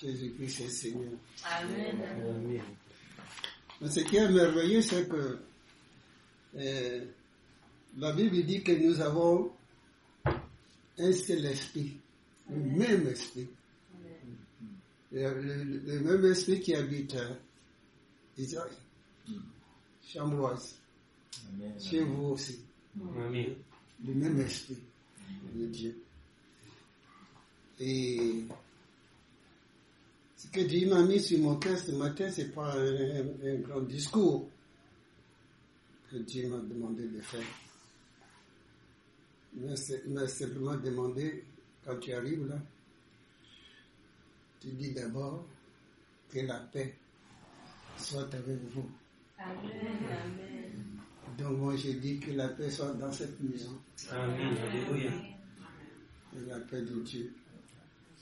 Jésus-Christ est Seigneur. Amen. Amen. Mais ce qui est merveilleux, c'est que euh, la Bible dit que nous avons un seul esprit, le même esprit. Le, le- le même esprit qui habite à Israël, Chamboise, Amen. chez vous aussi. Amen. le même esprit de Dieu. Et ce que Dieu m'a mis sur mon cœur ce matin, c'est pas un, un- un grand discours que Dieu m'a demandé de faire. Mais c'est- il m'a simplement demandé, quand tu arrives là, tu dis d'abord que la paix soit avec vous. Amen. Amen. Donc moi je dis que la paix soit dans cette maison. Amen. Alléluia. Et la paix de Dieu,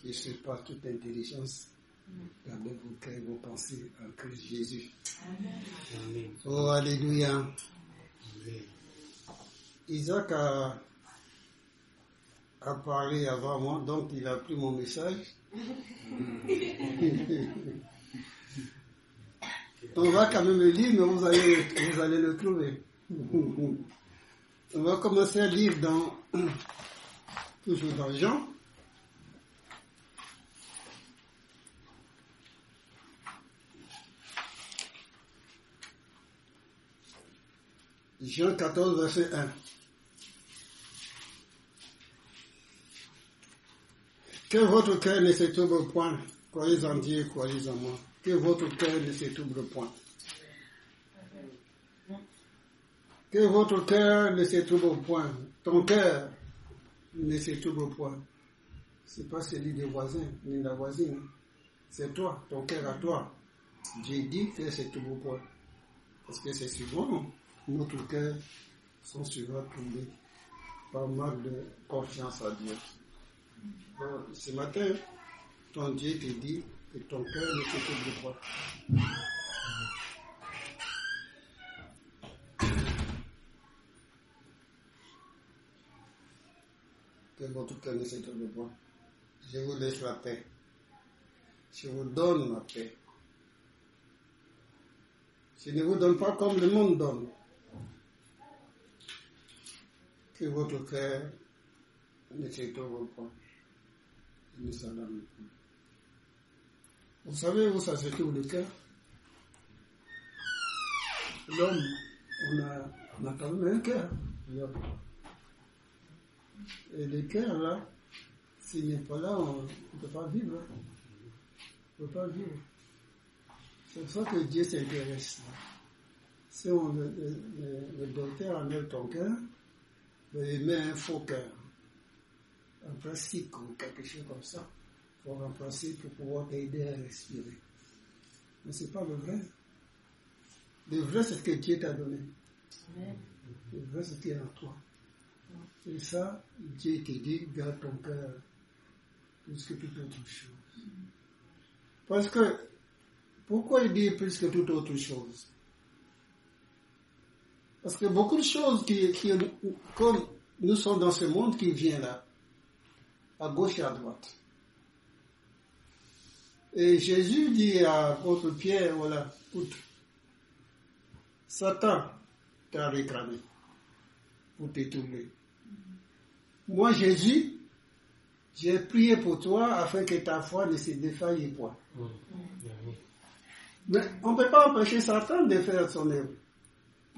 qui surpasse toute intelligence, gardez vos cœurs et vos pensées en Christ Jésus. Amen. Oh, Alléluia. Isaac a, a parlé avant moi, donc il a pris mon message. On va quand même le lire, mais vous allez, vous allez le trouver. On va commencer à lire dans, toujours dans Jean. Jean 14, verset 1. Que votre cœur ne se trouble point. Croyez en Dieu, croyez en moi. Que votre cœur ne se trouble point. Que votre cœur ne se trouble point. Ton cœur ne se trouble point. C'est pas celui des voisins, ni de la voisine. C'est toi, ton cœur à toi. J'ai dit que c'est trouble point. Parce que c'est souvent notre cœur sont souvent troublés par manque de confiance à Dieu. Ce matin, ton Dieu te dit que ton cœur ne se pas. Que votre cœur ne se pas. Je vous laisse la paix. Je vous donne ma paix. Je ne vous donne pas comme le monde donne. Que votre cœur ne se trouble pas. Ne s'alarme pas. Vous savez où ça se trouve le cœur? L'homme, on a, on a quand même un cœur. Et le cœur, là, s'il n'est pas là, on ne peut pas vivre. On ne peut pas vivre. C'est pour ça que Dieu s'intéresse. Si on, le- le- le docteur enlève ton cœur, ben, il met un faux cœur, un plastique ou quelque chose comme ça, pour remplacer, pour pouvoir t'aider à respirer. Mais c'est pas le vrai. Le vrai, c'est ce que Dieu t'a donné. Amen. Le vrai, c'est ce qui est en toi. Et ça, Dieu te dit, garde ton cœur plus que toute autre chose. Parce que, pourquoi il dit plus que toute autre chose? Parce que beaucoup de choses qui, qui, comme nous sommes dans ce monde qui vient là, à gauche et à droite. Et Jésus dit à votre Pierre, voilà, écoute, Satan t'a réclamé pour te tourner. Moi, Jésus, j'ai prié pour toi afin que ta foi ne se défaille point. Amen. Mais on ne peut pas empêcher Satan de faire son œuvre.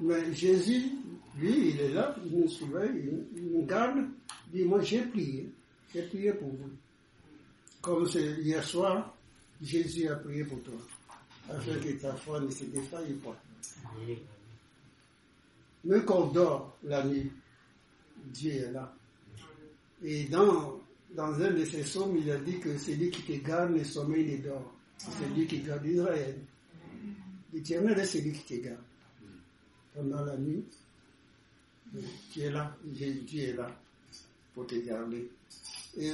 Mais Jésus, lui, il est là, il nous surveille, il, nous garde. Il dit, moi j'ai prié, j'ai prié pour vous. Comme c'est hier soir, Jésus a prié pour toi, afin que ta foi ne se défaille. Amen. Même quand on dort la nuit, Dieu est là. Et dans, dans un de ses psaumes, il a dit que c'est lui qui te garde le sommeil des dort. C'est lui qui garde Israël. L'éternel est celui qui te garde. Pendant la nuit, tu es là, Dieu est là pour te garder. Et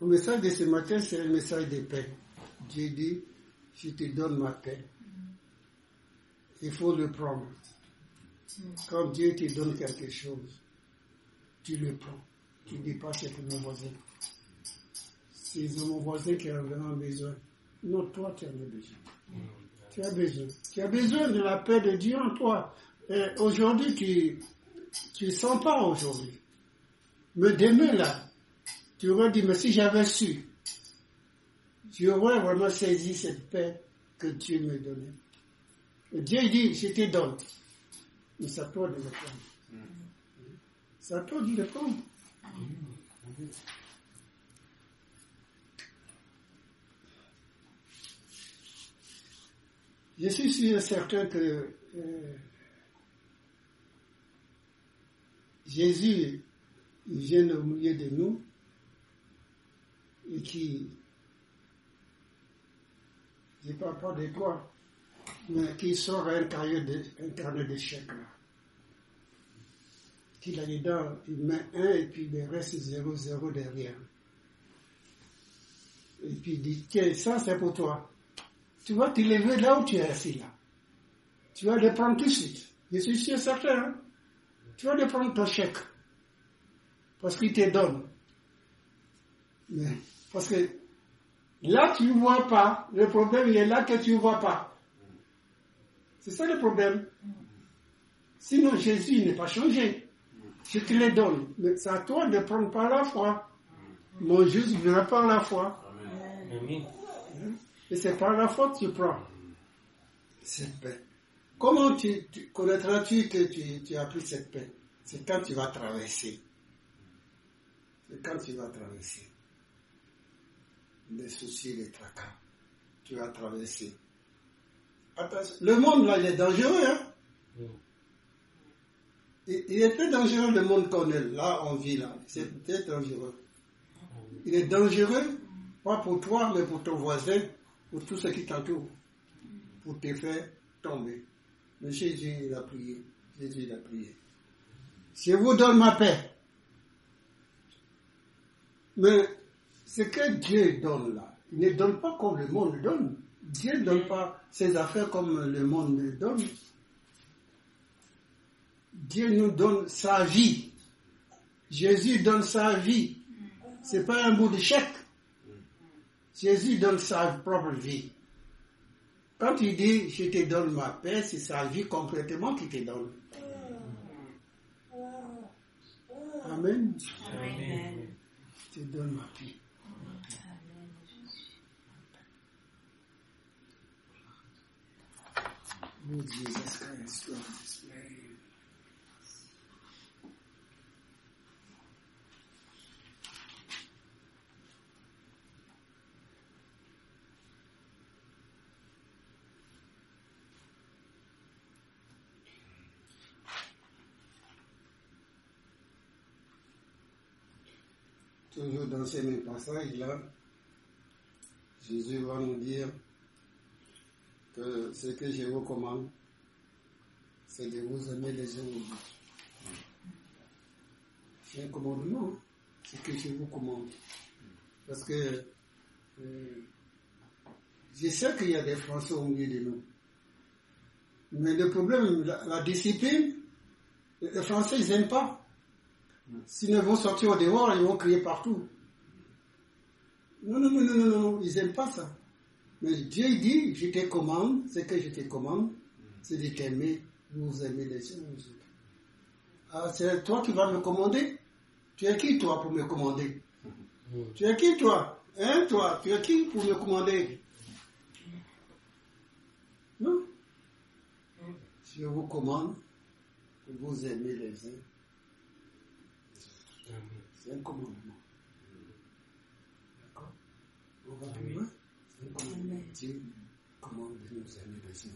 le message de ce matin, c'est un message de paix. Dieu dit, je te donne ma paix. Il faut le prendre. Quand Dieu te donne quelque chose, tu le prends. Tu ne dis pas c'est pour mon voisin. C'est mon voisin qui a vraiment besoin. Non, toi, tu en as besoin. Tu as besoin. Tu as besoin de la paix de Dieu en toi. Aujourd'hui, tu tu ne sens pas aujourd'hui. Mais demain, là, tu aurais dit, mais si j'avais su, tu aurais vraiment saisi cette paix que Dieu me donnait. Et Dieu dit, je te donne. Mais c'est à toi de le prendre. C'est à toi de le prendre. Je suis sûr et certain que euh, Jésus vient au milieu de nous et qui, je ne parle pas de toi, mais qui sort un carnet de, d'échecs là. Qu'il a dedans, il met un et puis il reste zéro, zéro derrière. Et puis il dit, tiens, ça c'est pour toi. Tu vas te lever là où tu es assis là. Tu vas le prendre tout de suite. Je suis sûr certain. Hein? Tu vas le prendre ton chèque. Parce qu'il te donne. Parce que là, tu ne vois pas. Le problème, il est là que tu ne vois pas. C'est ça le problème. Sinon, Jésus n'est pas changé. Je te le donne. Mais c'est à toi de prendre par la foi. Mon juste vient par la foi. Amen. Et c'est par la foi que tu prends cette paix. Comment tu, tu- connaîtras-tu que tu, tu as pris cette paix? C'est quand tu vas traverser. C'est quand tu vas traverser. Les soucis, les tracas. Tu vas traverser. Attention, le monde là, il est dangereux. Hein? Mm. Il, il est très dangereux le monde qu'on est là, on vit là. C'est très dangereux. Il est dangereux, pas pour toi, mais pour ton voisin, pour tous ceux qui t'entourent, pour te faire tomber. Mais Jésus, il a prié. Jésus, il a prié. Je vous donne ma paix. Mais ce que Dieu donne là, il ne donne pas comme le monde donne. Dieu ne donne pas ses affaires comme le monde le donne. Dieu nous donne sa vie. Jésus donne sa vie. C'est pas un bout de chèque. Jésus donne sa propre vie. Quand il dit je te donne ma paix, c'est sa vie complètement qu'il te donne. Amen. Amen. Je te donne ma Jesus Christ, Toujours dans ces mêmes passages-là, Jésus va nous dire que ce que je vous commande, c'est de vous aimer les uns les autres. C'est un commandement, ce que je vous commande. Parce que euh, je sais qu'il y a des Français au milieu de nous. Mais le problème, la, la discipline, les Français, ils n'aiment pas. S'ils ne vont sortir au dehors, ils vont crier partout. Non, non, non, non, non, non, ils n'aiment pas ça. Mais Dieu dit, je te commande, ce que je te commande, c'est de t'aimer, vous aimer les uns les autres. Ah, c'est toi qui vas me commander Tu es qui toi pour me commander? Mm. Tu es qui toi? Hein, toi? Tu es qui pour me commander? Non Je vous commande vous aimez les uns. C'est un commandement. D'accord On va plus loin C'est un commandement. Dieu commande de nous aimer les uns.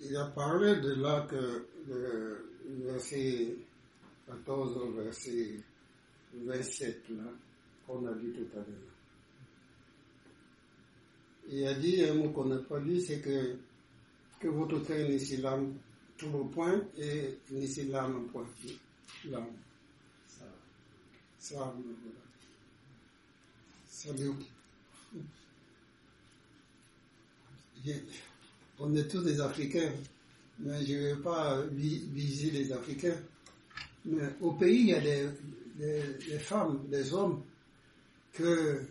Il a parlé de là que le verset 14 au verset 27 là, qu'on a dit tout à l'heure. Il a dit un mot qu'on n'a pas dit, c'est que, que votre cœur ne s'élame tout le point et ne s'élame point. L'âme. Ça, ça, voilà. Salut. On est tous des Africains, mais je ne veux pas vi- viser les Africains. Mais au pays, il y a des, femmes, des hommes, que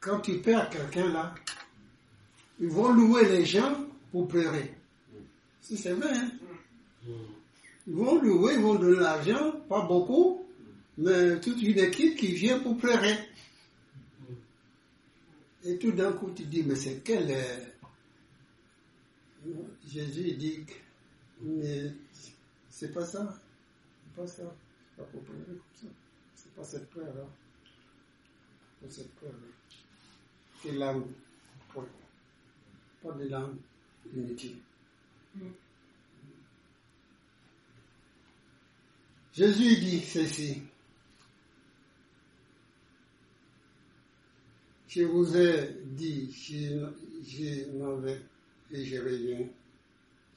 quand tu perds quelqu'un là, ils vont louer les gens pour pleurer. Si c'est vrai, hein? Ils vont louer, ils vont donner l'argent, pas beaucoup, mais toute une équipe qui vient pour pleurer. Et tout d'un coup, tu dis, mais c'est quel... euh, Jésus dit, mais c'est pas ça. C'est pas ça. C'est pas pour comme ça. C'est pas cette peur-là. Pas cette peur-là. C'est langue. Point. Pas de langue inutile. Jésus dit ceci. Je vous ai dit, m'en vais et je reviens.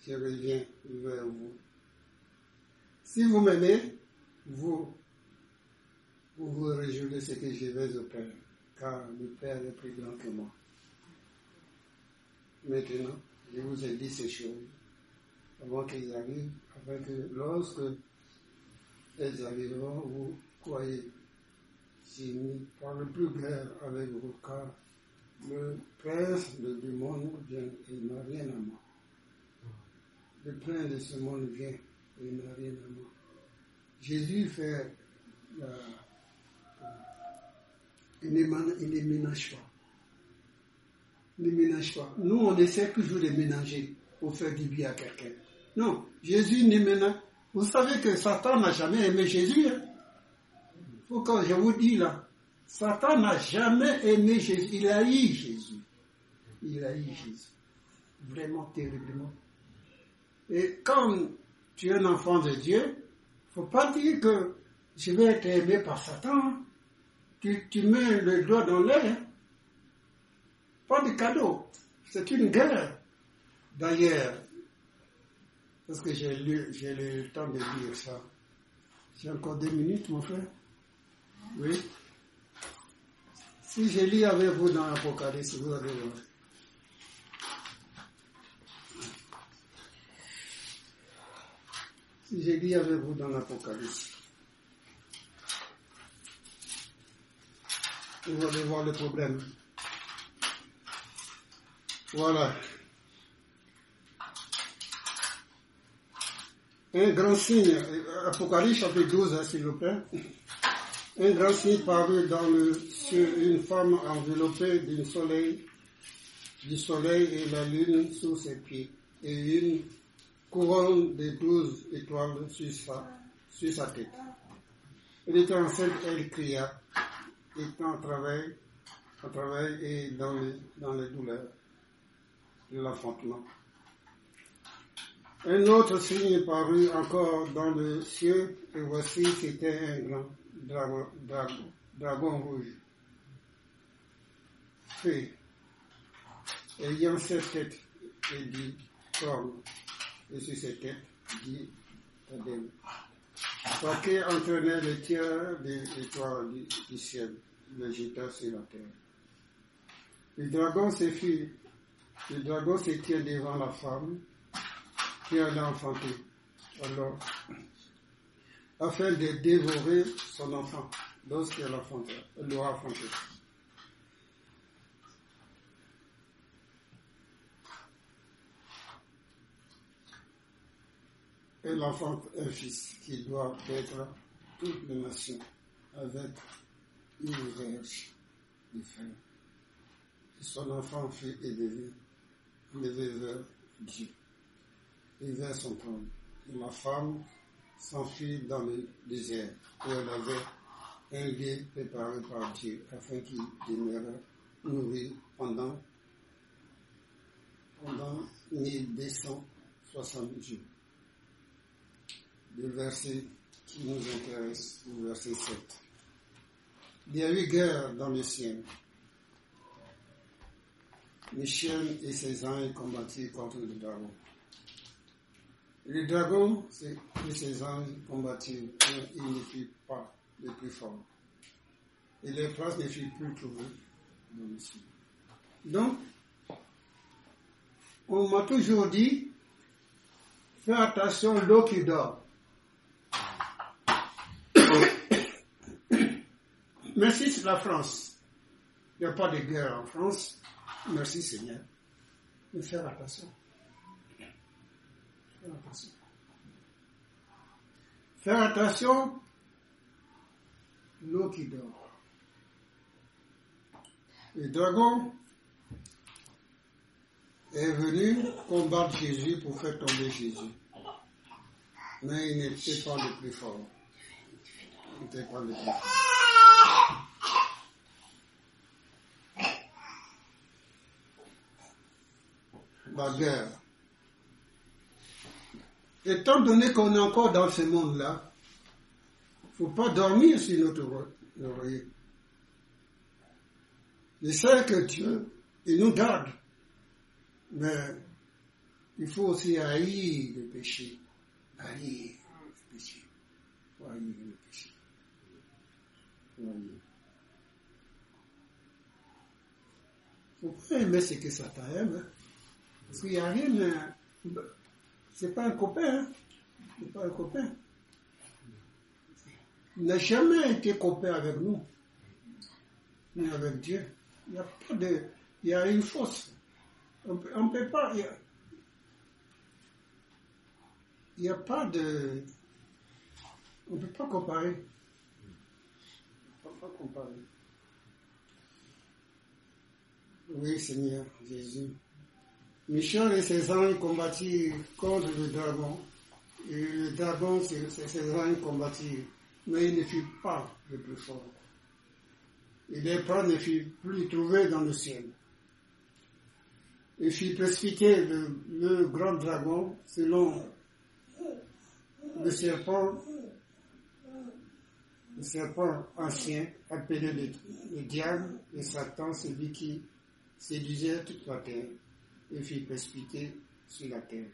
Je reviens vers vous. Si vous m'aimez, vous, vous réjouissez ce que je vais au Père, car le Père est plus grand que moi. Maintenant, je vous ai dit ces choses avant qu'ils arrivent, afin que lorsque elles arriveront, vous croyez. Je ne parle plus guère avec vous, car le prince du monde vient il n'a rien à moi. Le prince de ce monde vient Jésus fait la, il ne ménage pas. Nous, on essaie toujours de ménager pour faire du bien à quelqu'un. Non, Jésus ne ménage. Vous savez que Satan n'a jamais aimé Jésus. Hein? Faut que je vous dis là, Satan n'a jamais aimé Jésus. Il a eu Jésus. Il a eu Jésus. Vraiment terriblement. Et quand tu es un enfant de Dieu, faut pas dire que je vais être aimé par Satan. Tu, tu mets le doigt dans l'œil. hein. Pas de cadeau. C'est une guerre. D'ailleurs, parce que j'ai lu, j'ai le temps de lire ça. J'ai encore deux minutes, mon frère. Oui. Si je lis avec vous dans l'Apocalypse, vous allez voir. Je lis avec vous dans l'Apocalypse, vous allez voir le problème. Voilà. Un grand signe, Apocalypse chapitre 12, hein, s'il vous plaît. Un grand signe parut dans le sur une femme enveloppée d'un soleil, du soleil et la lune sous ses pieds, et une couronne de douze étoiles sur sa, tête. Elle était enceinte, elle cria, étant en travail, en travail et dans les, dans les douleurs de l'enfantement. Un autre signe parut encore dans le ciel, et voici c'était un grand dragon, dragon, rouge, fait, ayant sept têtes et cornes, et sur ses têtes dix adèmes. Paquet entraînait le tiers des étoiles du, ciel, le jeta sur la terre. Le dragon se fit, le dragon se tient devant la femme, qui allait enfanter. Alors, afin de dévorer son enfant lorsqu'elle l'aura enfanté. Elle enfante un fils qui doit être toutes les nations avec une verge de fer. Et son enfant fut élevé, élevé vers Dieu et vers son trône. Et la femme s'enfuit dans le désert où elle avait un lieu préparé par Dieu afin qu'il demeure nourri pendant, pendant 1260 jours. Le verset qui nous intéresse, le verset 7. Il y a eu guerre dans le ciel. Michel et ses anges combattirent contre le dragon. Le dragon et ses anges combattirent, mais il ne fut pas le plus fort. Et les traces ne furent plus trouvées dans le ciel. Donc, on m'a toujours dit, fais attention l'eau qui dort. Merci, c'est la France. Il n'y a pas de guerre en France. Merci Seigneur. Mais faire attention. Faire attention. Faire attention, l'eau qui dort. Le dragon est venu combattre Jésus pour faire tomber Jésus. Mais il n'était pas le plus fort. Il n'était pas le plus fort. La guerre. Étant donné qu'on est encore dans ce monde-là, il ne faut pas dormir sur notre oreiller. Je sais que Dieu, il nous garde. Mais il faut aussi haïr le péché. Haïr le péché. Faut haïr le péché. Aimer ce que Satan aime. hein. Parce qu'il n'y a rien, c'est pas un copain. Hein. C'est pas un copain. Il n'a jamais été copain avec nous, ni avec Dieu. Il n'y a pas de. Il y a une force. On on peut pas. Il y a- n'y a, pas de. On ne peut pas comparer. On ne peut pas comparer. Oui, Seigneur Jésus. Michel et ses anges combattirent contre le dragon. Et le dragon, c'est ses anges combattirent. Mais il ne fut pas le plus fort. Et l'épreuve ne fut plus trouvée dans le ciel. Il fit précipiter le, le grand dragon selon le serpent, le serpent ancien appelé le, le diable et Satan, celui qui séduisait toute la terre, et fit précipiter sur la terre.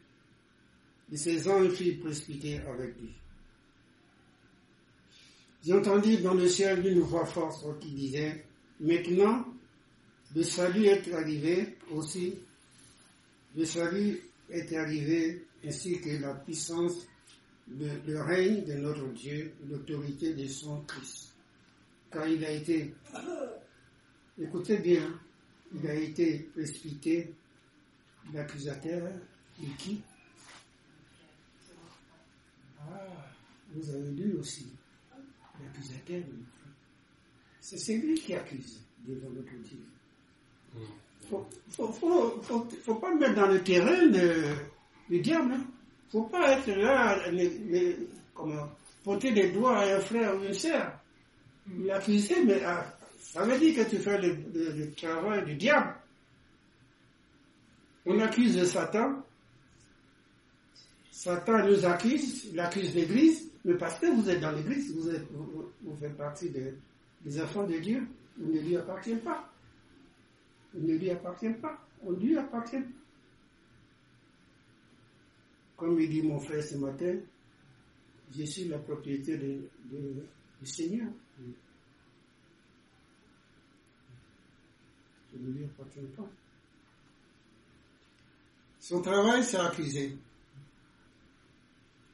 Et ses anges firent précipiter avec lui. J'ai entendu dans le ciel une voix forte qui disait, maintenant, le salut est arrivé aussi, le salut est arrivé ainsi que la puissance, le, le règne de notre Dieu, l'autorité de son Christ. Car il a été, écoutez bien, il a été précipité, l'accusateur de qui Ah, vous avez lu aussi, l'accusateur. C'est celui qui accuse devant notre Dieu. Faut, faut, faut, faut, faut pas mettre dans le terrain le, le diable. Hein. Faut pas être là, le, le- comment, porter des doigts à un frère ou une sœur. L'accuser, mais ah, ça veut dire que tu fais le, le- le travail du diable. On accuse Satan. Satan nous accuse, il accuse l'Église, mais parce que vous êtes dans l'Église, vous, vous, vous- vous faites partie de- des enfants de Dieu, vous ne lui appartient pas. Il ne lui appartient pas. On lui appartient. Comme il dit mon frère ce matin, je suis la propriété du Seigneur. Je ne lui appartiens pas. Son travail, c'est accuser.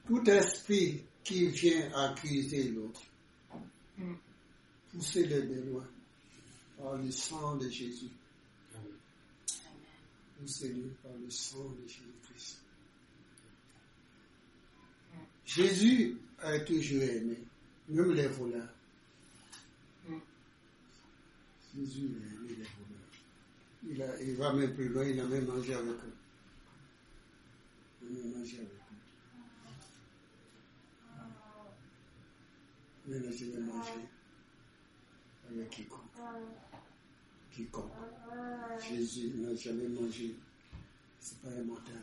Tout esprit qui vient accuser l'autre, poussez-le de loin par le sang de Jésus. Poussez-le par le sang de Jésus-Christ. Jésus a toujours aimé, même les voleurs. Jésus a aimé les voleurs. Il, a, il va même plus loin, il a même mangé avec eux. Il a même mangé avec eux. Mais là, je vais manger avec quiconque. Quiconque. Jésus n'a jamais mangé. C'est pas un menteur.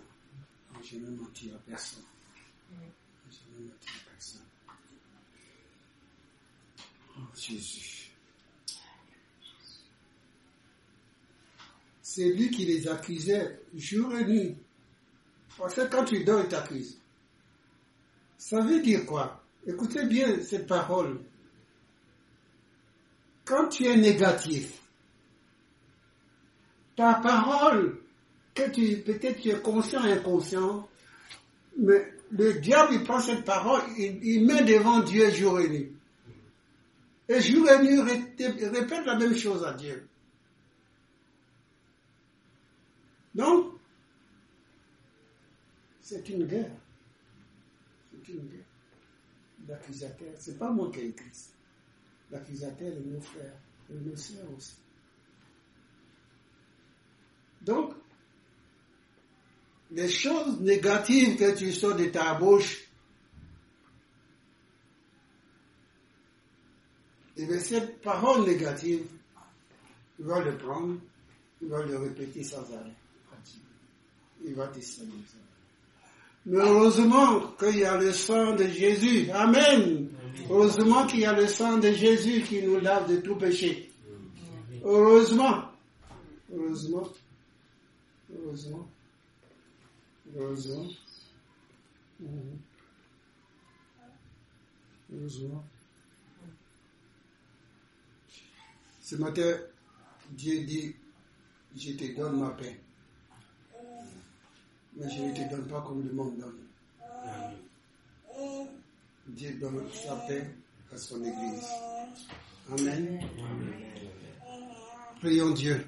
Il n'a jamais menti à personne. Il n'a jamais menti à personne. Oh, Jésus. C'est lui qui les accusait jour et nuit. Parce que quand tu dors, il t'accuse. Ça veut dire quoi? Écoutez bien cette parole. quand tu es négatif, ta parole, que tu, peut-être tu es conscient inconscient, mais le diable, il prend cette parole, il, il met devant Dieu jour et nuit. Et jour et nuit, ré- répète la même chose à Dieu. Donc, c'est une guerre. C'est une guerre. L'accusateur, c'est pas moi qui ai écrit ça. L'accusateur est mon frère, et nos sœurs aussi. Donc, les choses négatives que tu sors de ta bouche, et bien cette parole négative, tu vas le prendre, tu vas le répéter sans arrêt. Il va te saluer. Mais heureusement qu'il y a le sang de Jésus. Amen. Heureusement qu'il y a le sang de Jésus qui nous lave de tout péché. Heureusement. Heureusement. Heureusement. Heureusement. Heureusement. Ce matin, Dieu dit, je te donne ma paix. Mais je ne te donne pas comme le monde donne. Amen. Dieu donne sa paix à son Église. Amen. Prions Dieu.